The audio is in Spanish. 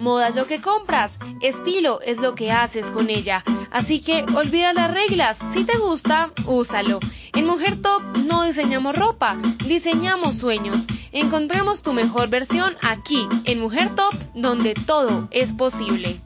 Moda es lo que compras, estilo es lo que haces con ella. Así que olvida las reglas, si te gusta, úsalo. En Mujer Top no diseñamos ropa, diseñamos sueños. Encontremos tu mejor versión aquí, en Mujer Top, donde todo es posible.